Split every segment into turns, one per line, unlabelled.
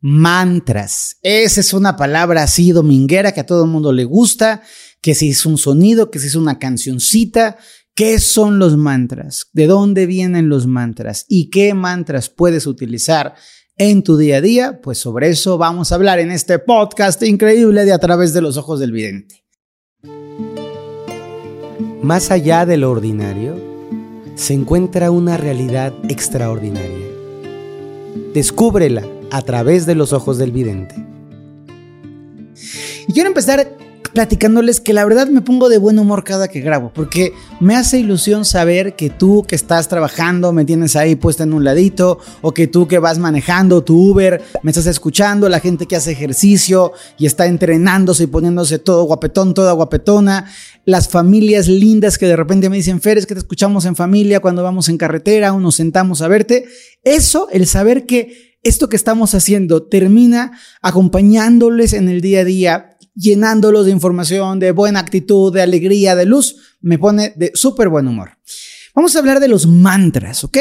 mantras. Esa es una palabra así dominguera que a todo el mundo le gusta, que si es un sonido, que si es una cancioncita. ¿Qué son los mantras? ¿De dónde vienen los mantras? ¿Y qué mantras puedes utilizar en tu día a día? Pues sobre eso vamos a hablar en este podcast increíble de A través de los ojos del vidente.
Más allá de lo ordinario, se encuentra una realidad extraordinaria. Descúbrela a través de los ojos del vidente.
Y quiero empezar platicándoles que la verdad me pongo de buen humor cada que grabo, porque me hace ilusión saber que tú que estás trabajando me tienes ahí puesta en un ladito, o que tú que vas manejando tu Uber me estás escuchando, la gente que hace ejercicio y está entrenándose y poniéndose todo guapetón, toda guapetona, las familias lindas que de repente me dicen, Fer, es que te escuchamos en familia cuando vamos en carretera o nos sentamos a verte. Eso, el saber que esto que estamos haciendo termina acompañándoles en el día a día llenándolos de información, de buena actitud, de alegría, de luz, me pone de súper buen humor. Vamos a hablar de los mantras, ¿ok?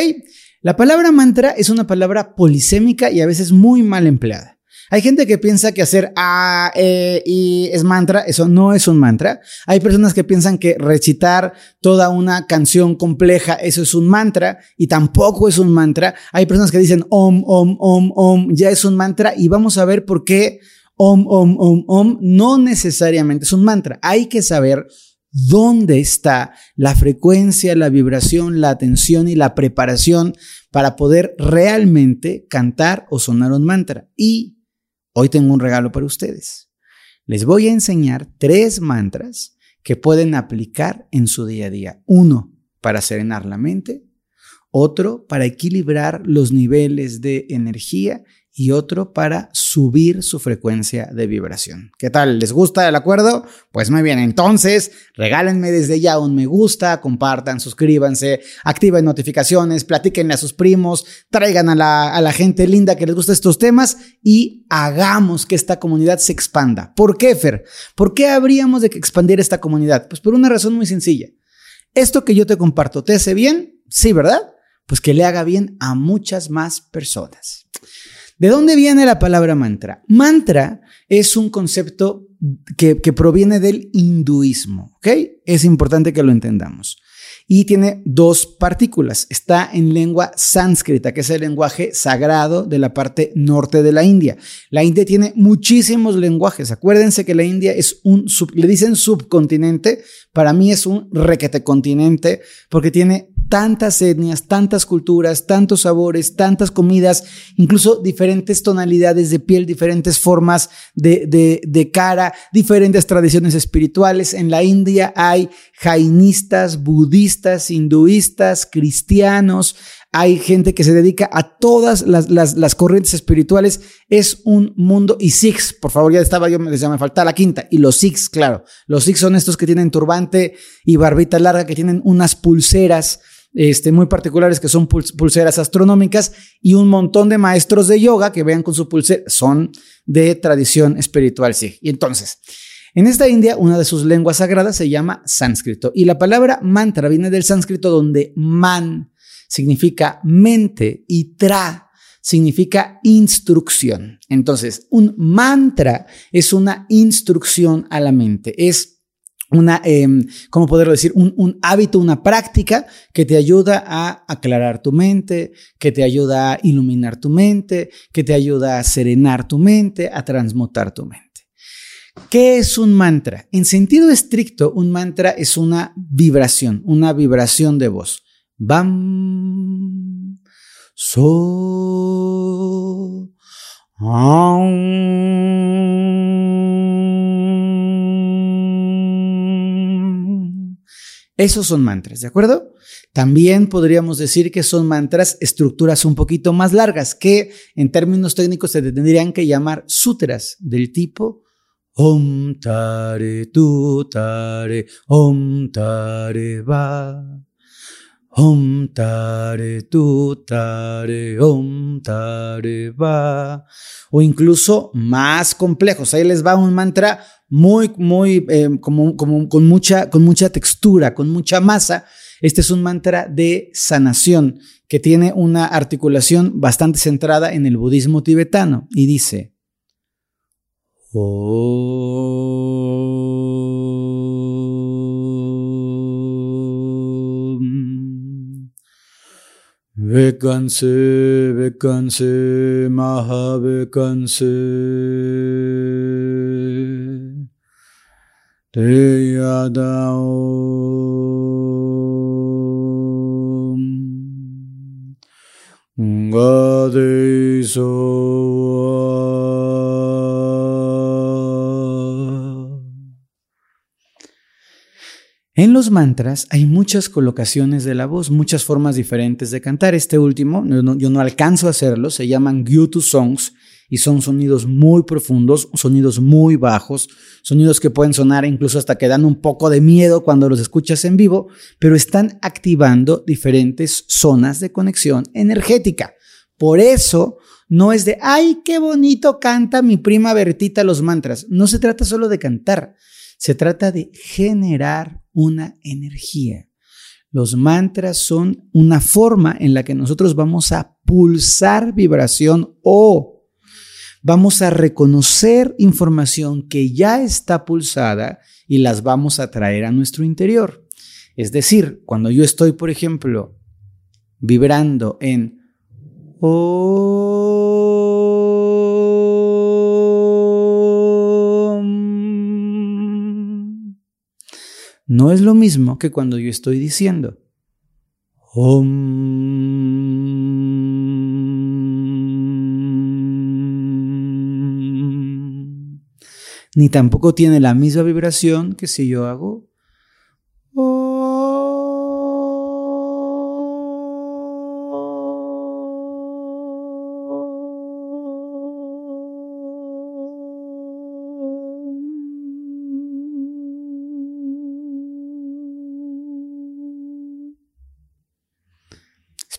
La palabra mantra es una palabra polisémica y a veces muy mal empleada. Hay gente que piensa que hacer A, E, es mantra, eso no es un mantra. Hay personas que piensan que recitar toda una canción compleja, eso es un mantra y tampoco es un mantra. Hay personas que dicen om, om, om, om, ya es un mantra y vamos a ver por qué om, om, om, om, no necesariamente es un mantra. Hay que saber dónde está la frecuencia, la vibración, la atención y la preparación para poder realmente cantar o sonar un mantra. Y hoy tengo un regalo para ustedes. Les voy a enseñar tres mantras que pueden aplicar en su día a día. Uno, para serenar la mente. Otro, para equilibrar los niveles de energía y otro para subir su frecuencia de vibración. ¿Qué tal? ¿Les gusta el acuerdo? Pues muy bien, entonces regálenme desde ya un me gusta, compartan, suscríbanse, activen notificaciones, platíquenle a sus primos, traigan a la, a la gente linda que les gusta estos temas y hagamos que esta comunidad se expanda. ¿Por qué, Fer? ¿Por qué habríamos de expandir esta comunidad? Pues por una razón muy sencilla. Esto que yo te comparto, ¿te hace bien? Sí, ¿verdad? Pues que le haga bien a muchas más personas. ¿De dónde viene la palabra mantra? Mantra es un concepto que, proviene del hinduismo, ¿ok? Es importante que lo entendamos. Y tiene dos partículas. Está en lengua sánscrita, que es el lenguaje sagrado de la parte norte de la India. La India tiene muchísimos lenguajes. Acuérdense que la India es un, le dicen subcontinente, para mí es un requete continente, porque tiene tantas etnias, tantas culturas, tantos sabores, tantas comidas, incluso diferentes tonalidades de piel, diferentes formas de, de, cara, diferentes tradiciones espirituales. En la India hay jainistas, budistas, hinduistas, cristianos, hay gente que se dedica a todas las, las, corrientes espirituales. Es un mundo. Y Sikhs, por favor, ya estaba yo, ya me faltaba la quinta. Y los Sikhs, claro. Los Sikhs son estos que tienen turbante y barbita larga, que tienen unas pulseras este, muy particulares que son pulseras astronómicas y un montón de maestros de yoga que vean con su pulsera son de tradición espiritual sí. Y entonces, en esta India, una de sus lenguas sagradas se llama sánscrito y la palabra mantra viene del sánscrito donde man significa mente y tra significa instrucción. Entonces, un mantra es una instrucción a la mente, es una, eh, ¿cómo poderlo decir? Un, un, hábito, una práctica que te ayuda a aclarar tu mente, que te ayuda a iluminar tu mente, que te ayuda a serenar tu mente, a transmutar tu mente. ¿Qué es un mantra? En sentido estricto, un mantra es una vibración, una vibración de voz. Bam, so, Esos son mantras, ¿de acuerdo? También podríamos decir que son mantras estructuras un poquito más largas, que en términos técnicos se tendrían que llamar sutras del tipo Om Tare Tu Tare Om Tare Va. Om Tare Tu Tare Om Tare Va. O incluso más complejos. Ahí les va un mantra muy, muy, eh, como, como, con, mucha, con mucha textura, con mucha masa, Este es un mantra de sanación que tiene una articulación bastante centrada en el budismo tibetano y dice, Vekanse, Vekanse, Maha Vekanse. Te En los mantras hay muchas colocaciones de la voz, muchas formas diferentes de cantar. Este último, yo no alcanzo a hacerlo, se llaman Gyutu Songs y son sonidos muy profundos, sonidos muy bajos, sonidos que pueden sonar incluso hasta que dan un poco de miedo cuando los escuchas en vivo, pero están activando diferentes zonas de conexión energética. Por eso no es de, ay, qué bonito canta mi prima Bertita los mantras. No se trata solo de cantar, se trata de generar una energía. Los mantras son una forma en la que nosotros vamos a pulsar vibración o vamos a reconocer información que ya está pulsada y las vamos a traer a nuestro interior. Es decir, cuando yo estoy, por ejemplo, vibrando en no es lo mismo que cuando yo estoy diciendo Ni tampoco tiene la misma vibración que si yo hago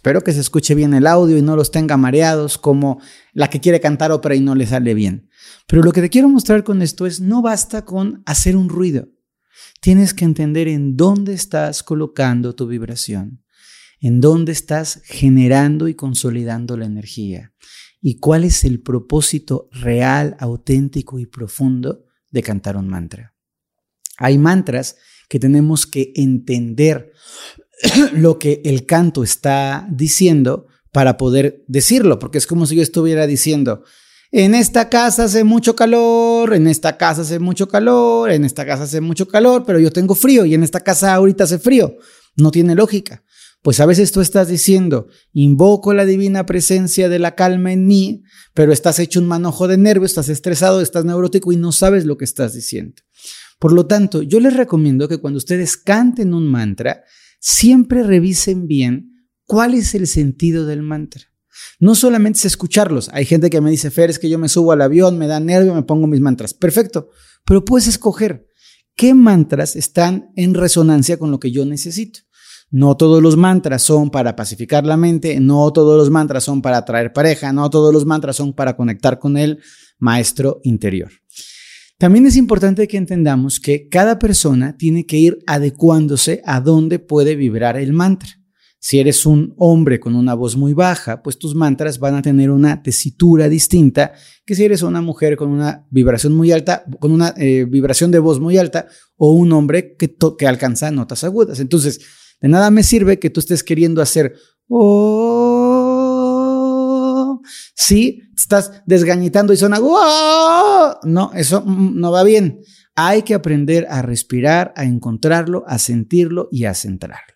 Espero que se escuche bien el audio y no los tenga mareados como la que quiere cantar ópera y no le sale bien. Pero lo que te quiero mostrar con esto es no basta con hacer un ruido. Tienes que entender en dónde estás colocando tu vibración, en dónde estás generando y consolidando la energía y cuál es el propósito real, auténtico y profundo de cantar un mantra. Hay mantras que tenemos que entender lo que el canto está diciendo para poder decirlo, porque es como si yo estuviera diciendo, en esta casa hace mucho calor, en esta casa hace mucho calor, en esta casa hace mucho calor, pero yo tengo frío y en esta casa ahorita hace frío. No tiene lógica. Pues a veces tú estás diciendo, invoco la divina presencia de la calma en mí, pero estás hecho un manojo de nervios, estás estresado, estás neurótico y no sabes lo que estás diciendo. Por lo tanto, yo les recomiendo que cuando ustedes canten un mantra, siempre revisen bien cuál es el sentido del mantra. No solamente es escucharlos. Hay gente que me dice, Fer, es que yo me subo al avión, me da nervio, me pongo mis mantras. Perfecto, pero puedes escoger qué mantras están en resonancia con lo que yo necesito. No todos los mantras son para pacificar la mente, no todos los mantras son para atraer pareja, no todos los mantras son para conectar con el maestro interior. También es importante que entendamos que cada persona tiene que ir adecuándose a dónde puede vibrar el mantra. Si eres un hombre con una voz muy baja, pues tus mantras van a tener una tesitura distinta que si eres una mujer con una vibración muy alta, con una eh, vibración de voz muy alta, o un hombre que, que alcanza notas agudas. Entonces, de nada me sirve que tú estés queriendo hacer oh, sí, estás desgañitando y suena, no, eso no va bien. Hay que aprender a respirar, a encontrarlo, a sentirlo y a centrarlo.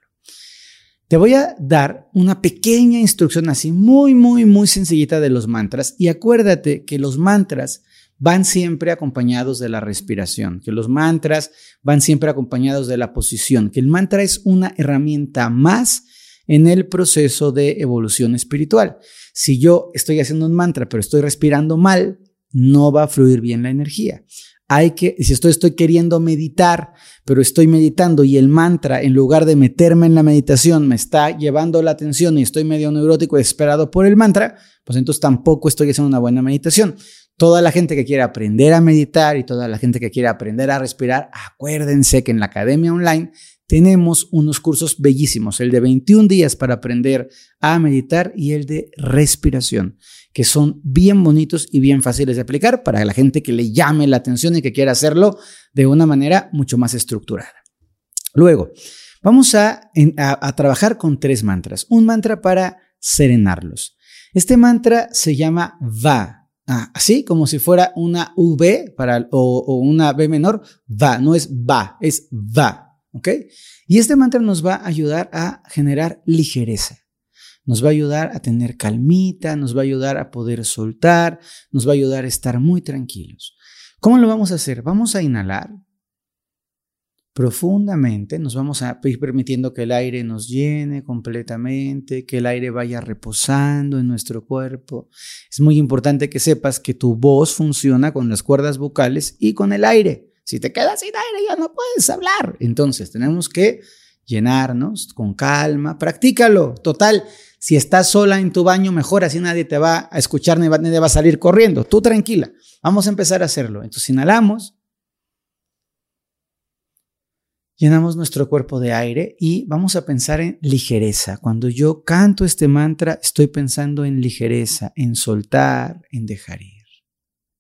Te voy a dar una pequeña instrucción así, muy, muy, muy sencillita de los mantras. Y acuérdate que los mantras van siempre acompañados de la respiración, que los mantras van siempre acompañados de la posición, que el mantra es una herramienta más en el proceso de evolución espiritual. Si yo estoy haciendo un mantra, pero estoy respirando mal, no va a fluir bien la energía. Hay que, si estoy, estoy queriendo meditar, pero estoy meditando y el mantra, en lugar de meterme en la meditación, me está llevando la atención y estoy medio neurótico y esperado por el mantra, pues entonces tampoco estoy haciendo una buena meditación. Toda la gente que quiere aprender a meditar y toda la gente que quiere aprender a respirar, acuérdense que en la academia online tenemos unos cursos bellísimos, el de 21 días para aprender a meditar y el de respiración, que son bien bonitos y bien fáciles de aplicar para la gente que le llame la atención y que quiera hacerlo de una manera mucho más estructurada. Luego, vamos a, a trabajar con tres mantras. Un mantra para serenarlos. Este mantra se llama Va, así como si fuera una V para, o, una B menor, Va, no es Va, es Va, Y este mantra nos va a ayudar a generar ligereza. Nos va a ayudar a tener calmita, nos va a ayudar a poder soltar, nos va a ayudar a estar muy tranquilos. ¿Cómo lo vamos a hacer? Vamos a inhalar profundamente, nos vamos a ir permitiendo que el aire nos llene completamente, que el aire vaya reposando en nuestro cuerpo. Es muy importante que sepas que tu voz funciona con las cuerdas vocales y con el aire. Si te quedas sin aire ya no puedes hablar. Entonces tenemos que llenarnos con calma, practícalo. Total, si estás sola en tu baño, mejor así nadie te va a escuchar ni nadie va a salir corriendo. Tú tranquila. Vamos a empezar a hacerlo. Entonces inhalamos. Llenamos nuestro cuerpo de aire y vamos a pensar en ligereza. Cuando yo canto este mantra, estoy pensando en ligereza, en soltar, en dejar ir.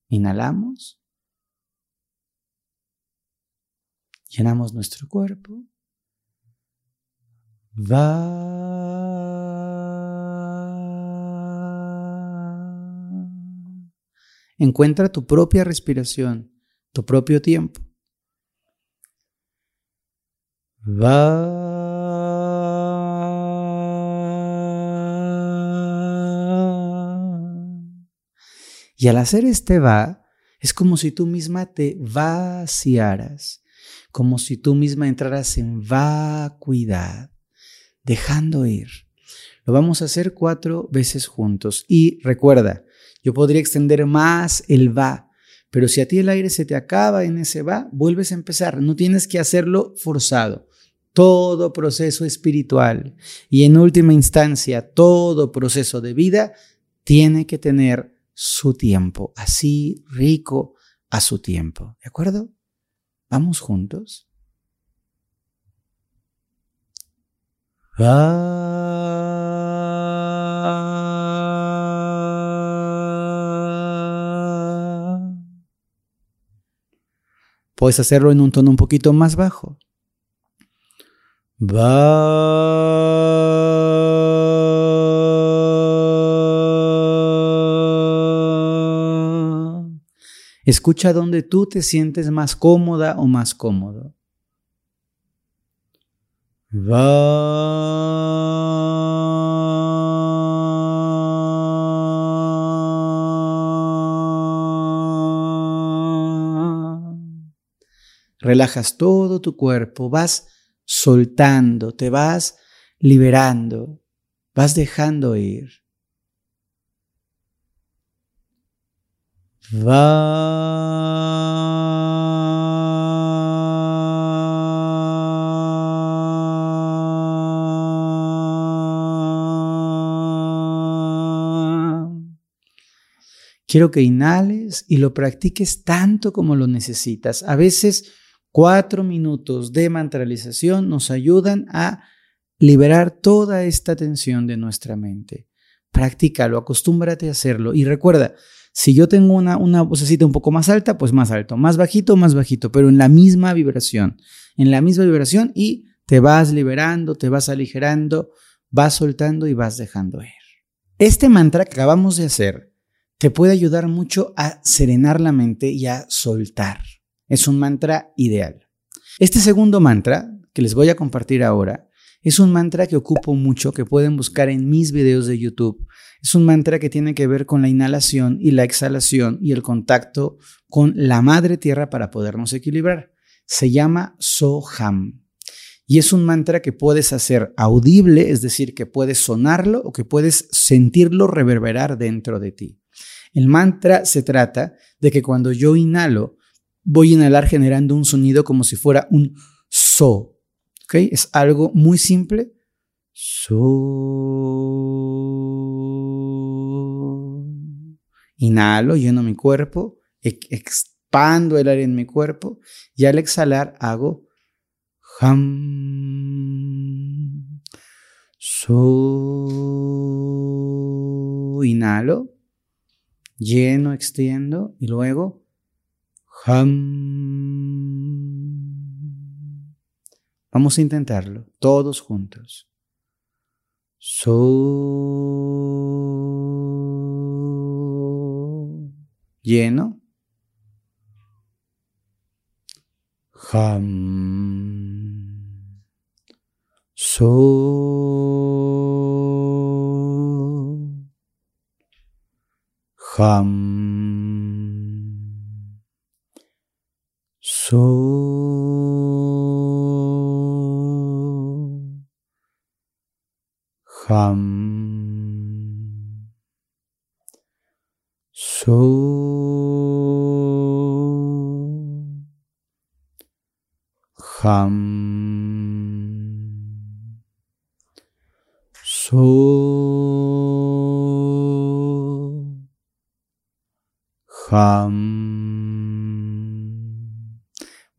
Inhalamos. Llenamos nuestro cuerpo. Va. Encuentra tu propia respiración, tu propio tiempo. Va. Y al hacer este va, es como si tú misma te vaciaras, como si tú misma entraras en vacuidad, dejando ir. Lo vamos a hacer cuatro veces juntos. Y recuerda, yo podría extender más el va, pero si a ti el aire se te acaba en ese va, vuelves a empezar. No tienes que hacerlo forzado todo proceso espiritual y en última instancia todo proceso de vida tiene que tener su tiempo, así rico a su tiempo. ¿De acuerdo? Vamos juntos. Puedes hacerlo en un tono un poquito más bajo. Escucha donde tú te sientes más cómoda o más cómodo. Va. Relajas todo tu cuerpo, vas soltando, te vas liberando, vas dejando ir. Va. Quiero que inhales y lo practiques tanto como lo necesitas. A veces Cuatro minutos de mantralización nos ayudan a liberar toda esta tensión de nuestra mente. Practícalo, acostúmbrate a hacerlo. Y recuerda, si yo tengo una, una vocecita un poco más alta, pues más alto, más bajito, más bajito, pero en la misma vibración, en la misma vibración y te vas liberando, te vas aligerando, vas soltando y vas dejando ir. Este mantra que acabamos de hacer te puede ayudar mucho a serenar la mente y a soltar. Es un mantra ideal. Este segundo mantra que les voy a compartir ahora es un mantra que ocupo mucho, que pueden buscar en mis videos de YouTube. Es un mantra que tiene que ver con la inhalación y la exhalación y el contacto con la madre tierra para podernos equilibrar. Se llama Soham. Y es un mantra que puedes hacer audible, es decir, que puedes sonarlo o que puedes sentirlo reverberar dentro de ti. El mantra se trata de que cuando yo inhalo, voy a inhalar generando un sonido como si fuera un so. ¿Ok? Es algo muy simple. So. Inhalo, lleno mi cuerpo, expando el aire en mi cuerpo y al exhalar hago Ham. So. Inhalo. Lleno, extiendo. Y luego. Ham. Vamos a intentarlo. Todos juntos. So. Lleno. Ham. So. Ham. So.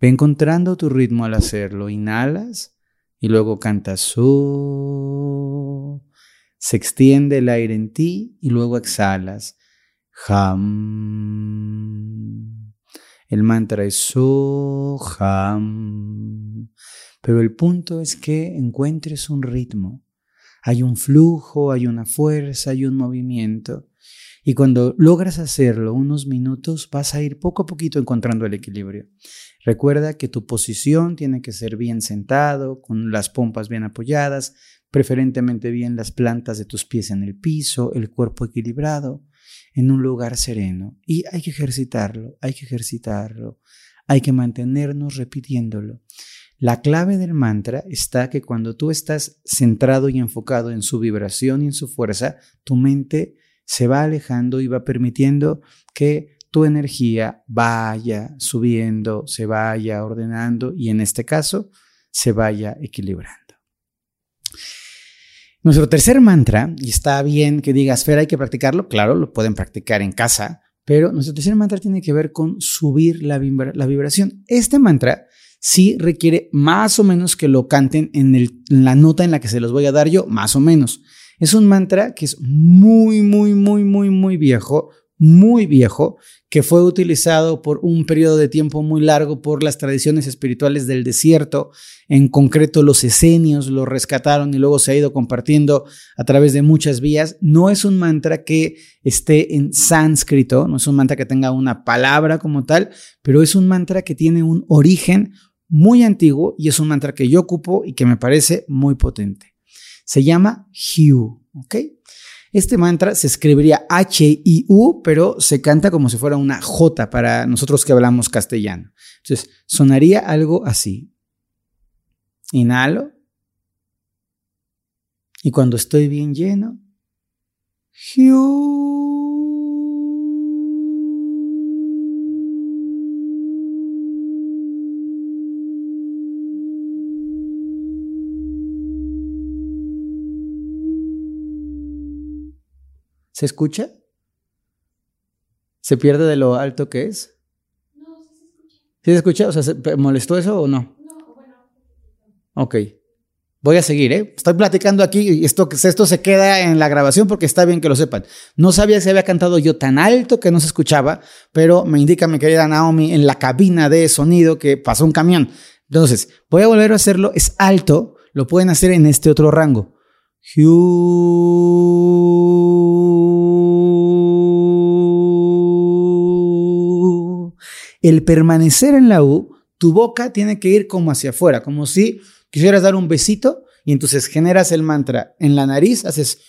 Ve encontrando tu ritmo al hacerlo. Inhalas y luego cantas So. Se extiende el aire en ti y luego exhalas. Ham. El mantra es Soham. Pero el punto es que encuentres un ritmo. Hay un flujo, hay una fuerza, hay un movimiento. Y cuando logras hacerlo unos minutos, vas a ir poco a poquito encontrando el equilibrio. Recuerda que tu posición tiene que ser bien sentado, con las pompas bien apoyadas, preferentemente bien las plantas de tus pies en el piso, el cuerpo equilibrado en un lugar sereno. Y hay que ejercitarlo, hay que ejercitarlo, hay que mantenernos repitiéndolo. La clave del mantra está que cuando tú estás centrado y enfocado en su vibración y en su fuerza, tu mente se va alejando y va permitiendo que tu energía vaya subiendo, se vaya ordenando y en este caso se vaya equilibrando. Nuestro tercer mantra, y está bien que digas, Fer, hay que practicarlo, claro, lo pueden practicar en casa, pero nuestro tercer mantra tiene que ver con subir la, vibración. Este mantra sí requiere más o menos que lo canten en, en la nota en la que se los voy a dar yo, más o menos. Es un mantra que es muy, muy, muy, muy, muy viejo, muy viejo, que fue utilizado por un periodo de tiempo muy largo por las tradiciones espirituales del desierto, en concreto los esenios lo rescataron y luego se ha ido compartiendo a través de muchas vías. No es un mantra que esté en sánscrito, no es un mantra que tenga una palabra como tal, pero es un mantra que tiene un origen muy antiguo y es un mantra que yo ocupo y que me parece muy potente. Se llama Hugh, ¿ok? Este mantra se escribiría H-I-U, pero se canta como si fuera una J para nosotros que hablamos castellano. Entonces, sonaría algo así. Inhalo. Y cuando estoy bien lleno, ¿Se escucha? ¿Se pierde de lo alto que es? No, sí se escucha. ¿Sí se escucha? O sea, ¿se ¿molestó eso o no? No, bueno. Ok. Voy a seguir, ¿eh? Estoy platicando aquí y esto, esto se queda en la grabación porque está bien que lo sepan. No sabía si había cantado yo tan alto que no se escuchaba, pero me indica mi querida Naomi en la cabina de sonido que pasó un camión. Entonces, voy a volver a hacerlo. Es alto, lo pueden hacer en este otro rango. El permanecer en la U, tu boca tiene que ir como hacia afuera, como si quisieras dar un besito y entonces generas el mantra en la nariz, haces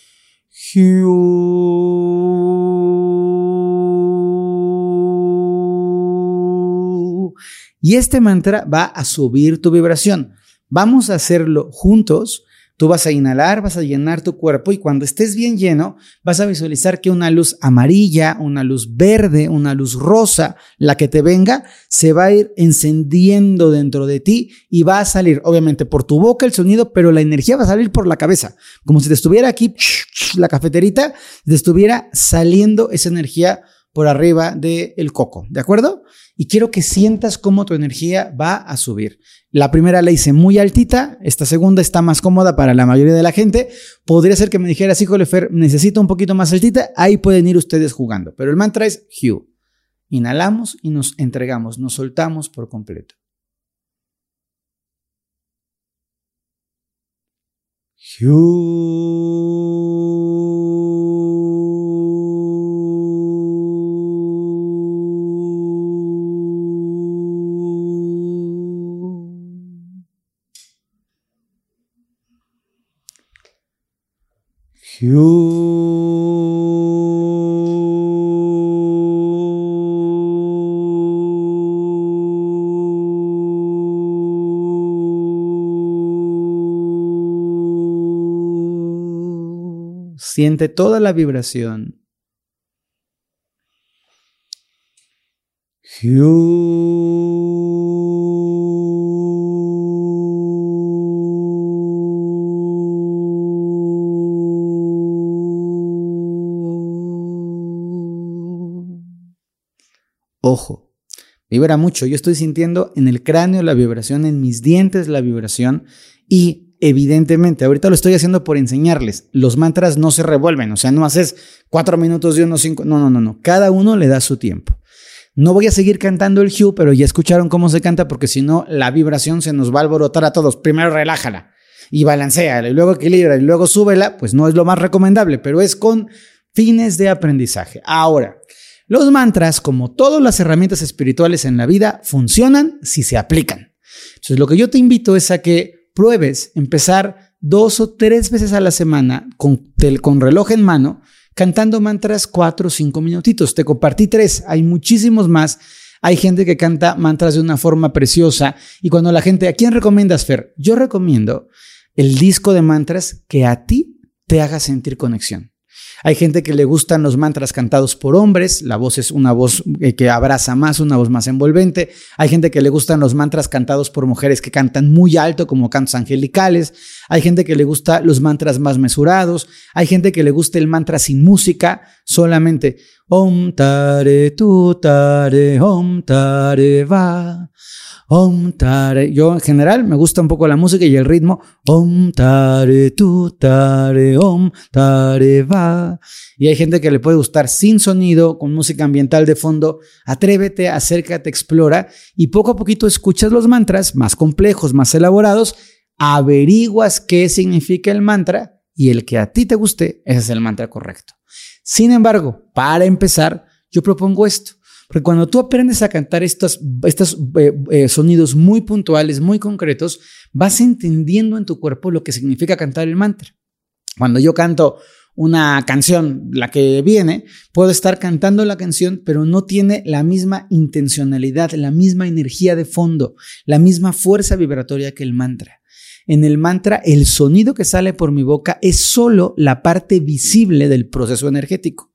y este mantra va a subir tu vibración. Vamos a hacerlo juntos Tú vas a inhalar, vas a llenar tu cuerpo y cuando estés bien lleno, vas a visualizar que una luz amarilla, una luz verde, una luz rosa, la que te venga, se va a ir encendiendo dentro de ti y va a salir, obviamente, por tu boca el sonido, pero la energía va a salir por la cabeza, como si te estuviera aquí la cafeterita, te estuviera saliendo esa energía por arriba del coco, ¿de acuerdo? Y quiero que sientas cómo tu energía va a subir. La primera la hice muy altita, esta segunda está más cómoda para la mayoría de la gente. Podría ser que me dijeras, híjole Fer, necesito un poquito más altita, ahí pueden ir ustedes jugando. Pero el mantra es Hugh. Inhalamos y nos entregamos, nos soltamos por completo. Siente toda la vibración. Ojo, vibra mucho. Yo estoy sintiendo en el cráneo la vibración, en mis dientes la vibración y evidentemente, ahorita lo estoy haciendo por enseñarles. Los mantras no se revuelven, o sea, no haces cuatro minutos de unos cinco. No, no, no, no. Cada uno le da su tiempo. No voy a seguir cantando el Hugh, pero ya escucharon cómo se canta porque si no, la vibración se nos va a alborotar a todos. Primero relájala y balancea, y luego equilibra y luego súbela, pues no es lo más recomendable, pero es con fines de aprendizaje. Ahora, los mantras, como todas las herramientas espirituales en la vida, funcionan si se aplican. Entonces, lo que yo te invito es a que pruebes empezar dos o tres veces a la semana con, reloj en mano, cantando mantras cuatro o cinco minutitos. Te compartí tres, hay muchísimos más. Hay gente que canta mantras de una forma preciosa. Y cuando la gente, ¿a quién recomiendas, Fer? Yo recomiendo el disco de mantras que a ti te haga sentir conexión. Hay gente que le gustan los mantras cantados por hombres, la voz es una voz eh, que abraza más, una voz más envolvente. Hay gente que le gustan los mantras cantados por mujeres que cantan muy alto, como cantos angelicales. Hay gente que le gusta los mantras más mesurados. Hay gente que le gusta el mantra sin música, solamente Om tare tu tare, om tare va. Om tare. Yo en general me gusta un poco la música y el ritmo. Om tare tu tare, om tare va. Y hay gente que le puede gustar sin sonido, con música ambiental de fondo. Atrévete, acércate, explora y poco a poquito escuchas los mantras más complejos, más elaborados. Averiguas qué significa el mantra y el que a ti te guste, ese es el mantra correcto. Sin embargo, para empezar, yo propongo esto. Porque cuando tú aprendes a cantar estos, estos eh, eh, sonidos muy puntuales, muy concretos, vas entendiendo en tu cuerpo lo que significa cantar el mantra. Cuando yo canto una canción, la que viene, puedo estar cantando la canción, pero no tiene la misma intencionalidad, la misma energía de fondo, la misma fuerza vibratoria que el mantra. En el mantra, el sonido que sale por mi boca es solo la parte visible del proceso energético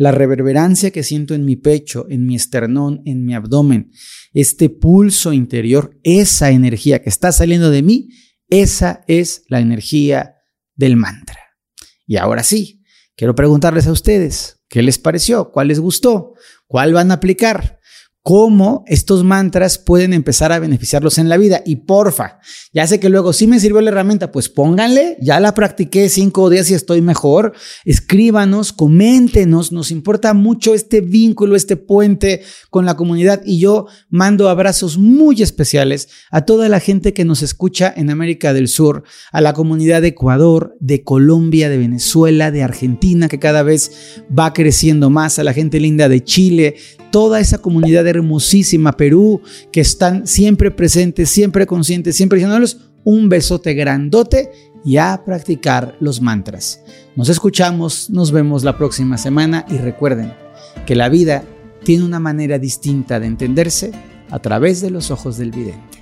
la reverberancia que siento en mi pecho, en mi esternón, en mi abdomen, este pulso interior, esa energía que está saliendo de mí, esa es la energía del mantra. Y ahora sí, quiero preguntarles a ustedes, ¿qué les pareció? ¿Cuál les gustó? ¿Cuál van a aplicar? Cómo estos mantras pueden empezar a beneficiarlos en la vida. Y porfa, ya sé que luego sí me sirvió la herramienta, pues pónganle, ya la practiqué cinco días y estoy mejor. Escríbanos, coméntenos, nos importa mucho este vínculo, este puente con la comunidad. Y yo mando abrazos muy especiales a toda la gente que nos escucha en América del Sur, a la comunidad de Ecuador, de Colombia, de Venezuela, de Argentina, que cada vez va creciendo más, a la gente linda de Chile, toda esa comunidad hermosísima, Perú, que están siempre presentes, siempre conscientes, siempre diciéndoles un besote grandote y a practicar los mantras. Nos escuchamos, nos vemos la próxima semana y recuerden que la vida tiene una manera distinta de entenderse a través de los ojos del vidente.